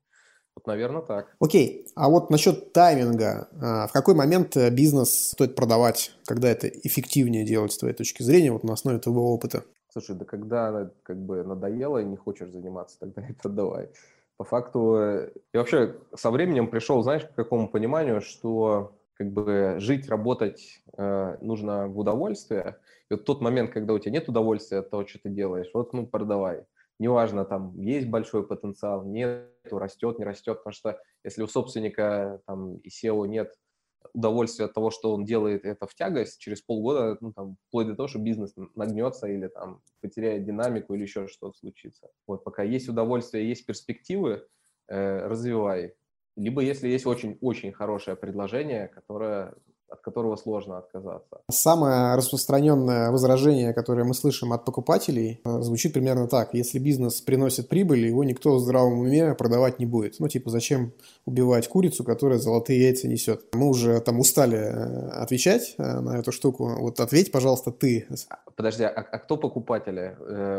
Вот, наверное, так. Окей, а вот насчет тайминга. А, в какой момент э, бизнес стоит продавать, когда это эффективнее делать с твоей точки зрения, вот на основе твоего опыта? Слушай, да когда как бы надоело и не хочешь заниматься, тогда это давай. По факту, э, и вообще со временем пришел, знаешь, к какому пониманию, что как бы жить, работать э, нужно в удовольствие. И вот тот момент, когда у тебя нет удовольствия от того, что ты делаешь, вот ну продавай. Неважно, там есть большой потенциал, нет, растет, не растет, потому что если у собственника там и SEO нет удовольствие от того, что он делает это в тягость, через полгода, ну, там, вплоть до того, что бизнес нагнется или там потеряет динамику или еще что-то случится. Вот пока есть удовольствие, есть перспективы, э, развивай. Либо если есть очень-очень хорошее предложение, которое от которого сложно отказаться. Самое распространенное возражение, которое мы слышим от покупателей, э, звучит примерно так. Если бизнес приносит прибыль, его никто в здравом уме продавать не будет. Ну, типа, зачем убивать курицу, которая золотые яйца несет? Мы уже там устали э, отвечать э, на эту штуку. Вот ответь, пожалуйста, ты. Подожди, а, а кто покупатели?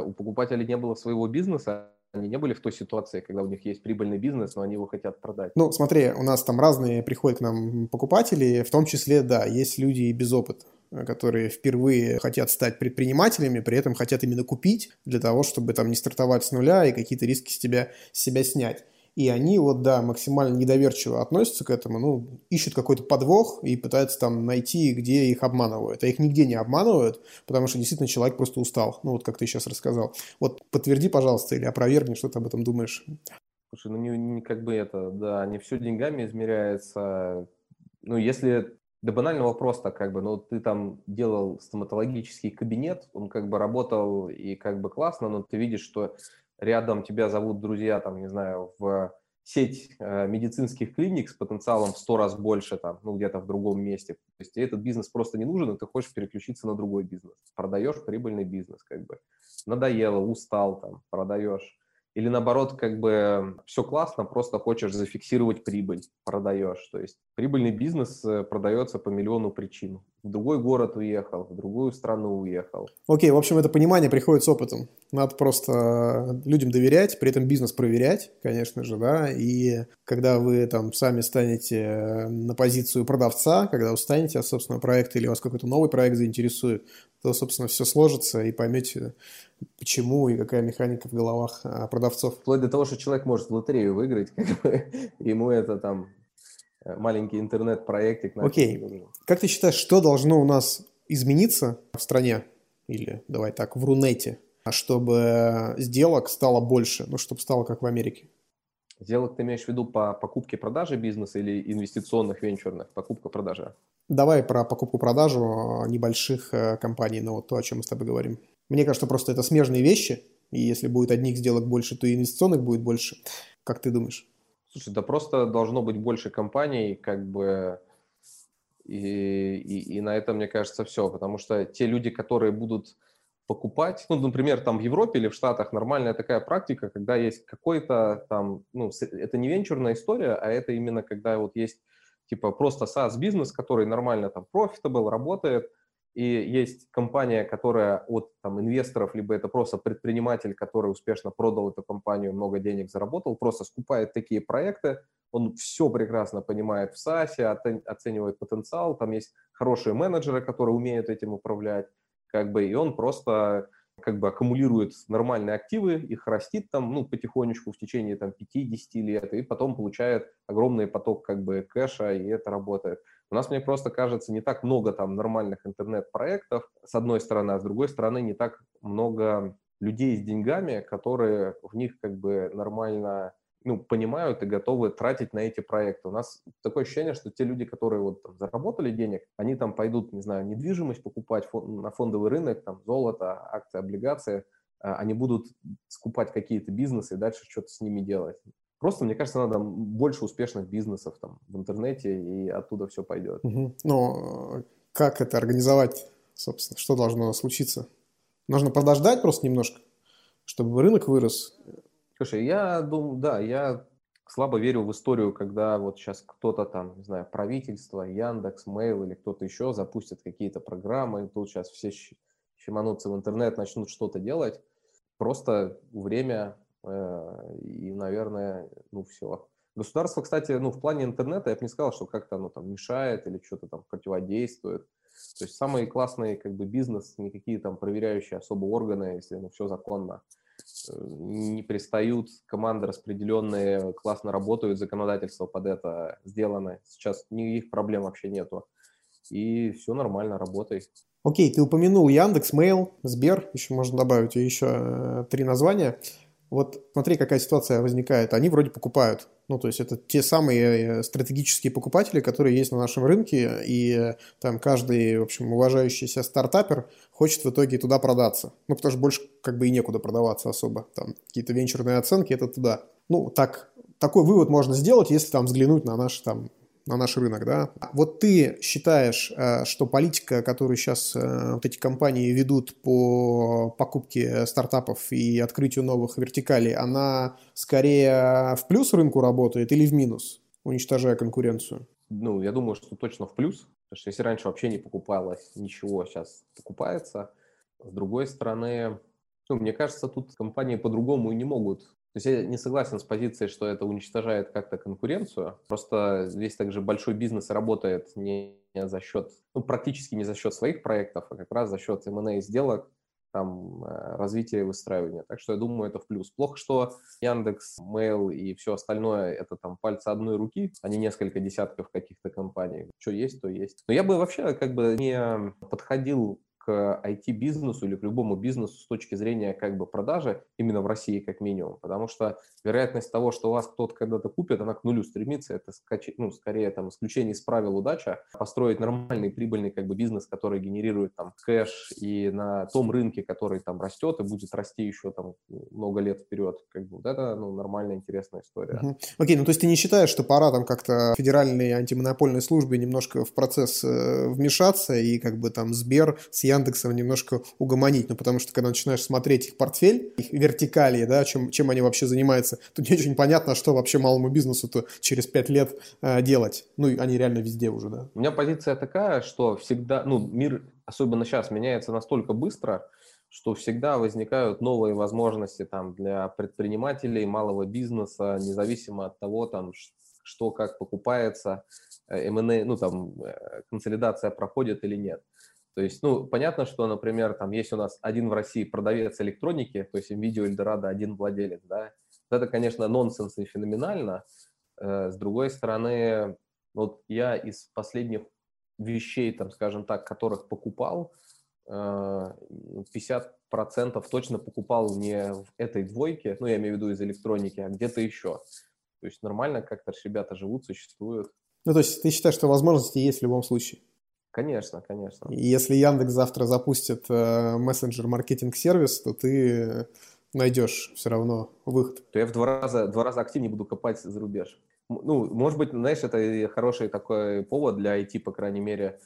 У покупателей не было своего бизнеса, они не были в той ситуации, когда у них есть прибыльный бизнес, но они его хотят продать? Ну, смотри, у нас там разные приходят к нам покупатели, в том числе, да, есть люди и без опыта которые впервые хотят стать предпринимателями, при этом хотят именно купить для того, чтобы там не стартовать с нуля и какие-то риски с тебя, с себя снять. И они вот, да, максимально недоверчиво относятся к этому, ну, ищут какой-то подвох и пытаются там найти, где их обманывают. А их нигде не обманывают, потому что действительно человек просто устал. Ну, вот как ты сейчас рассказал. Вот подтверди, пожалуйста, или опровергни, что ты об этом думаешь. Слушай, ну, не, не как бы это, да, не все деньгами измеряется. Ну, если да банальный вопрос так как бы, ну ты там делал стоматологический кабинет, он как бы работал и как бы классно, но ты видишь, что рядом тебя зовут друзья, там, не знаю, в сеть э, медицинских клиник с потенциалом в 100 раз больше, там, ну, где-то в другом месте. То есть тебе этот бизнес просто не нужен, и ты хочешь переключиться на другой бизнес. Продаешь прибыльный бизнес, как бы. Надоело, устал, там, продаешь. Или наоборот, как бы все классно, просто хочешь зафиксировать прибыль, продаешь. То есть прибыльный бизнес э, продается по миллиону причин. В другой город уехал, в другую страну уехал. Окей, в общем, это понимание приходит с опытом. Надо просто людям доверять, при этом бизнес проверять, конечно же, да. И когда вы там сами станете на позицию продавца, когда устанете от собственного проекта или вас какой-то новый проект заинтересует, то, собственно, все сложится и поймете, почему и какая механика в головах а, продавцов. Вплоть до того, что человек может в лотерею выиграть, как бы, ему это там э, маленький интернет-проектик. Окей. Как ты считаешь, что должно у нас измениться в стране, или давай так, в Рунете, чтобы сделок стало больше, ну, чтобы стало как в Америке? Сделок ты имеешь в виду по покупке-продаже бизнеса или инвестиционных, венчурных, покупка-продажа? Давай про покупку-продажу а, небольших э, компаний, ну вот то, о чем мы с тобой говорим. Мне кажется, просто это смежные вещи, и если будет одних сделок больше, то и инвестиционных будет больше. Как ты думаешь? Слушай, да просто должно быть больше компаний, как бы, и, и, и на этом, мне кажется, все, потому что те люди, которые будут покупать, ну, например, там в Европе или в Штатах нормальная такая практика, когда есть какой-то там, ну, это не венчурная история, а это именно когда вот есть типа просто SaaS-бизнес, который нормально там profitable, работает, и есть компания, которая от там, инвесторов, либо это просто предприниматель, который успешно продал эту компанию, много денег заработал, просто скупает такие проекты, он все прекрасно понимает в SaaS, оценивает потенциал, там есть хорошие менеджеры, которые умеют этим управлять, как бы, и он просто как бы аккумулирует нормальные активы, их растит там, ну, потихонечку в течение там 5-10 лет, и потом получает огромный поток как бы кэша, и это работает. У нас, мне просто кажется, не так много там нормальных интернет-проектов, с одной стороны, а с другой стороны, не так много людей с деньгами, которые в них как бы нормально ну, понимают и готовы тратить на эти проекты. У нас такое ощущение, что те люди, которые вот там, заработали денег, они там пойдут, не знаю, недвижимость покупать фон, на фондовый рынок, там золото, акции, облигации, а, они будут скупать какие-то бизнесы и дальше что-то с ними делать. Просто, мне кажется, надо больше успешных бизнесов там в интернете, и оттуда все пойдет. Угу. Но как это организовать, собственно? Что должно случиться? Нужно подождать просто немножко, чтобы рынок вырос, Слушай, я думаю, да, я слабо верю в историю, когда вот сейчас кто-то там, не знаю, правительство, Яндекс, Mail или кто-то еще запустит какие-то программы, и тут сейчас все щеманутся в интернет, начнут что-то делать. Просто время э, и, наверное, ну все. Государство, кстати, ну в плане интернета я бы не сказал, что как-то оно там мешает или что-то там противодействует. То есть самый классный как бы бизнес, никакие там проверяющие особо органы, если ну все законно не пристают, команды распределенные, классно работают, законодательство под это сделано. Сейчас никаких проблем вообще нету. И все нормально, работает. Окей, ты упомянул Яндекс, Mail, Сбер, еще можно добавить еще э, три названия. Вот смотри, какая ситуация возникает. Они вроде покупают. Ну, то есть это те самые э, стратегические покупатели, которые есть на нашем рынке, и э, там каждый, в общем, уважающийся стартапер хочет в итоге туда продаться. Ну, потому что больше как бы и некуда продаваться особо. Там какие-то венчурные оценки, это туда. Ну, так, такой вывод можно сделать, если там взглянуть на наши там на наш рынок, да. Вот ты считаешь, э, что политика, которую сейчас э, вот эти компании ведут по покупке стартапов и открытию новых вертикалей, она скорее в плюс рынку работает или в минус, уничтожая конкуренцию? Ну, я думаю, что точно в плюс, потому что если раньше вообще не покупалось ничего, сейчас покупается. С другой стороны, ну, мне кажется, тут компании по-другому и не могут то есть я не согласен с позицией, что это уничтожает как-то конкуренцию. Просто здесь также большой бизнес работает не за счет, ну, практически не за счет своих проектов, а как раз за счет M&A сделок, там, э, развития и выстраивания. Так что я думаю, это в плюс. Плохо, что Яндекс, Mail и все остальное – это там пальцы одной руки, а не несколько десятков каких-то компаний. Что есть, то есть. Но я бы вообще как бы не подходил к IT-бизнесу или к любому бизнесу с точки зрения как бы продажи, именно в России как минимум, потому что вероятность того, что вас кто-то когда-то купит, она к нулю стремится, это ну, скорее там исключение из правил удача, построить нормальный прибыльный как бы бизнес, который генерирует там кэш и на том рынке, который там растет и будет расти еще там много лет вперед, как бы вот это ну, нормальная интересная история. Окей, ну то есть ты не считаешь, что пора там как-то федеральной антимонопольной службе немножко в процесс э, вмешаться и как бы там Сбер с Яндексом немножко угомонить, ну потому что когда начинаешь смотреть их портфель, их вертикали, да, чем, чем они вообще занимаются, то не очень понятно, что вообще малому бизнесу-то через пять лет э, делать. Ну, и они реально везде уже, да. У меня позиция такая, что всегда, ну, мир, особенно сейчас, меняется настолько быстро, что всегда возникают новые возможности там для предпринимателей, малого бизнеса, независимо от того, там, что как покупается, M&A, э, ну, там, э, консолидация проходит или нет. То есть, ну, понятно, что, например, там есть у нас один в России продавец электроники, то есть NVIDIA Eldorado один владелец, да. Это, конечно, нонсенс и феноменально. Э, с другой стороны, вот я из последних вещей, там, скажем так, которых покупал, 50% э, точно покупал не в этой двойке, ну, я имею в виду из электроники, а где-то еще. То есть нормально как-то ребята живут, существуют. Ну, то есть ты считаешь, что возможности есть в любом случае? Конечно, конечно. Если Яндекс завтра запустит э, мессенджер маркетинг-сервис, то ты найдешь все равно выход. То я в два раза, два раза активнее буду копать за рубеж. Ну, может быть, знаешь, это хороший такой повод для IT, по крайней мере.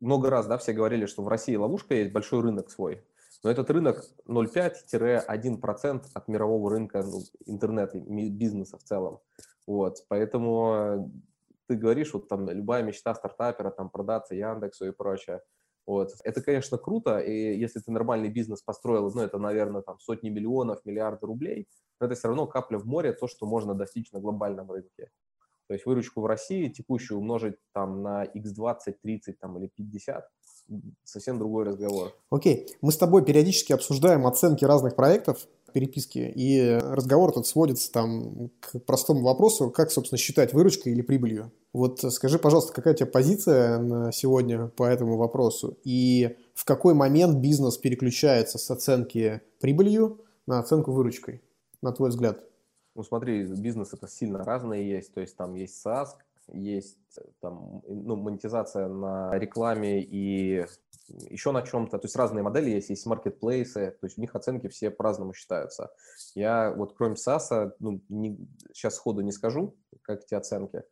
Много раз, да, все говорили, что в России ловушка есть, большой рынок свой. Но этот рынок 0,5-1% от мирового рынка ну, интернета, бизнеса в целом. Вот, поэтому ты говоришь, вот там любая мечта стартапера, там продаться Яндексу и прочее. Вот. Это, конечно, круто, и если ты нормальный бизнес построил, ну, это, наверное, там сотни миллионов, миллиарды рублей, но это все равно капля в море, то, что можно достичь на глобальном рынке. То есть выручку в России текущую умножить там на x20, 30 там, или 50 совсем другой разговор. Окей, okay. мы с тобой периодически обсуждаем оценки разных проектов, переписки, и разговор тут сводится там к простому вопросу, как, собственно, считать выручкой или прибылью. Вот скажи, пожалуйста, какая у тебя позиция на сегодня по этому вопросу, и в какой момент бизнес переключается с оценки прибылью на оценку выручкой, на твой взгляд? Ну, смотри, бизнес это сильно разные есть, то есть там есть SaaS, есть там, ну, монетизация на рекламе и еще на чем-то. То есть разные модели есть, есть маркетплейсы, то есть у них оценки все по-разному считаются. Я вот кроме SaaS, ну, не, сейчас сходу не скажу, как эти оценки.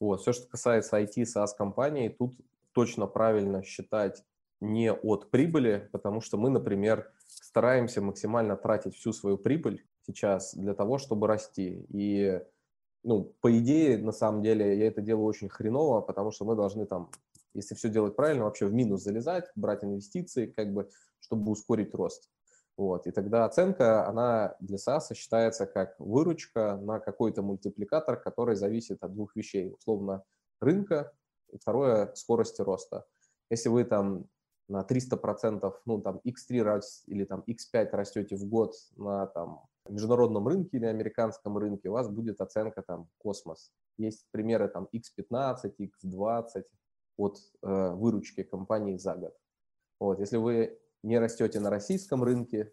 Вот. Все, что касается IT, SaaS-компаний, тут точно правильно считать не от прибыли, потому что мы, например, стараемся максимально тратить всю свою прибыль сейчас для того, чтобы расти. И ну, по идее, на самом деле, я это делаю очень хреново, потому что мы должны там, если все делать правильно, вообще в минус залезать, брать инвестиции, как бы, чтобы ускорить рост. Вот. И тогда оценка, она для SaaS считается как выручка на какой-то мультипликатор, который зависит от двух вещей. Условно, рынка, и второе, скорости роста. Если вы там на 300%, ну там x3 раз или там x5 растете в год на там международном рынке или американском рынке, у вас будет оценка там космос. Есть примеры там x15, x20 от э, выручки компании за год. Вот, если вы не растете на российском рынке,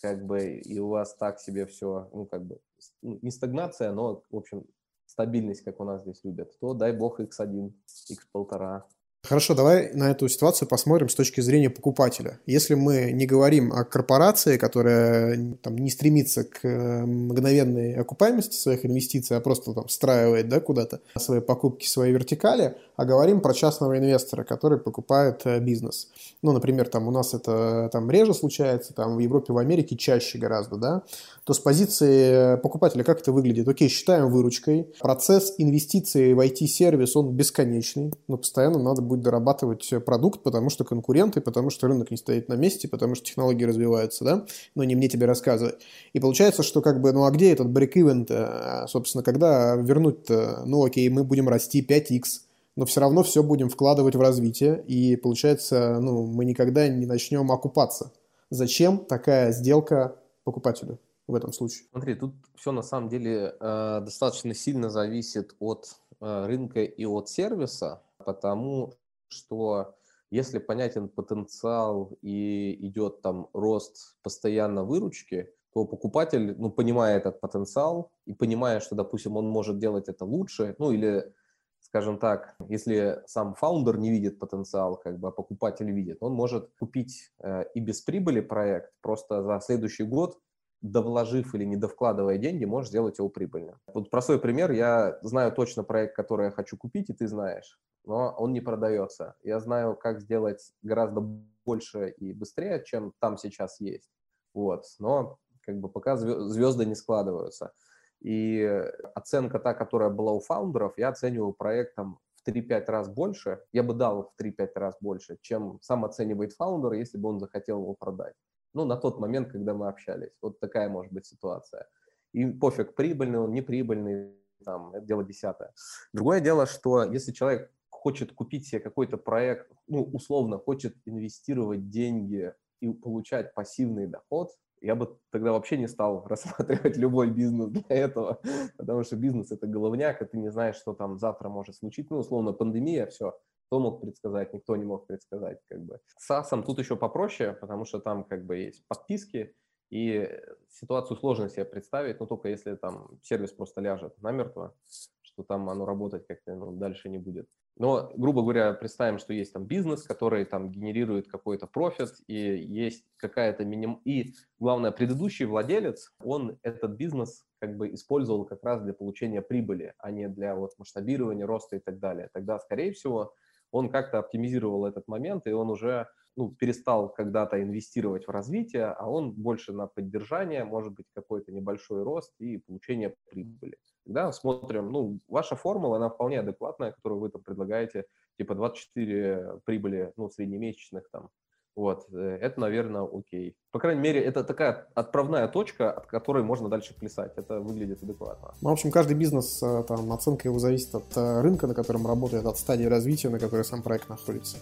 как бы, и у вас так себе все, ну, как бы, ну, не стагнация, но, в общем, стабильность, как у нас здесь любят, то дай бог x1, x1,5. Хорошо, давай на эту ситуацию посмотрим с точки зрения покупателя. Если мы не говорим о корпорации, которая там, не стремится к э, мгновенной окупаемости своих инвестиций, а просто там встраивает да, куда-то свои покупки, свои вертикали, а говорим про частного инвестора, который покупает э, бизнес. Ну, например, там у нас это там реже случается, там в Европе, в Америке чаще гораздо, да, то с позиции покупателя как это выглядит? Окей, считаем выручкой. Процесс инвестиций в IT-сервис, он бесконечный, но постоянно надо будет дорабатывать продукт, потому что конкуренты, потому что рынок не стоит на месте, потому что технологии развиваются, да, но не мне тебе рассказывать. И получается, что как бы, ну а где этот break-even, -то? собственно, когда вернуть-то, ну окей, мы будем расти 5x, но все равно все будем вкладывать в развитие, и получается, ну, мы никогда не начнем окупаться. Зачем такая сделка покупателю в этом случае? Смотри, тут все на самом деле э, достаточно сильно зависит от э, рынка и от сервиса, потому что если понятен потенциал и идет там рост постоянно выручки, то покупатель, ну, понимая этот потенциал и понимая, что, допустим, он может делать это лучше, ну, или, скажем так, если сам фаундер не видит потенциал, как бы, а покупатель видит, он может купить э, и без прибыли проект, просто за следующий год довложив или не довкладывая деньги, можешь сделать его прибыльным. Вот простой пример. Я знаю точно проект, который я хочу купить, и ты знаешь, но он не продается. Я знаю, как сделать гораздо больше и быстрее, чем там сейчас есть. Вот. Но как бы пока звезды не складываются. И оценка та, которая была у фаундеров, я оцениваю проектом в 3-5 раз больше, я бы дал в 3-5 раз больше, чем сам оценивает фаундер, если бы он захотел его продать. Ну, на тот момент, когда мы общались. Вот такая может быть ситуация. И пофиг, прибыльный он, неприбыльный, там, это дело десятое. Другое дело, что если человек хочет купить себе какой-то проект, ну, условно, хочет инвестировать деньги и получать пассивный доход, я бы тогда вообще не стал рассматривать любой бизнес для этого, потому что бизнес – это головняк, и ты не знаешь, что там завтра может случиться. Ну, условно, пандемия, все, кто мог предсказать, никто не мог предсказать. Как бы. С SaaS тут еще попроще, потому что там как бы есть подписки, и ситуацию сложно себе представить, но только если там сервис просто ляжет намертво, что там оно работать как-то ну, дальше не будет. Но, грубо говоря, представим, что есть там бизнес, который там генерирует какой-то профит, и есть какая-то миним... И, главное, предыдущий владелец, он этот бизнес как бы использовал как раз для получения прибыли, а не для вот масштабирования, роста и так далее. Тогда, скорее всего, он как-то оптимизировал этот момент, и он уже ну, перестал когда-то инвестировать в развитие, а он больше на поддержание, может быть, какой-то небольшой рост и получение прибыли. Тогда смотрим, ну, ваша формула, она вполне адекватная, которую вы там предлагаете, типа 24 прибыли, ну, среднемесячных там, вот, э, это, наверное, окей. По крайней мере, это такая отправная точка, от которой можно дальше плясать. Это выглядит адекватно. Ну, в общем, каждый бизнес, э, там, оценка его зависит от э, рынка, на котором работает, от стадии развития, на которой сам проект находится.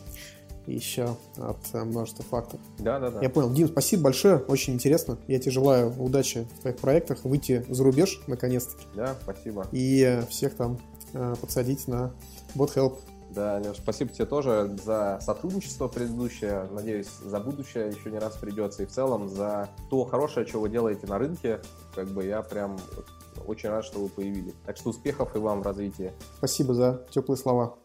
Еще от множества факторов. Да, да, да. Я понял. Дим, спасибо большое, очень интересно. Я тебе желаю удачи в твоих проектах, выйти за рубеж, наконец-таки. Да, спасибо. И всех там подсадить на BotHelp да, Леш, спасибо тебе тоже за сотрудничество предыдущее. Надеюсь, за будущее еще не раз придется. И в целом за то хорошее, что вы делаете на рынке. Как бы я прям очень рад, что вы появились. Так что успехов и вам в развитии. Спасибо за теплые слова.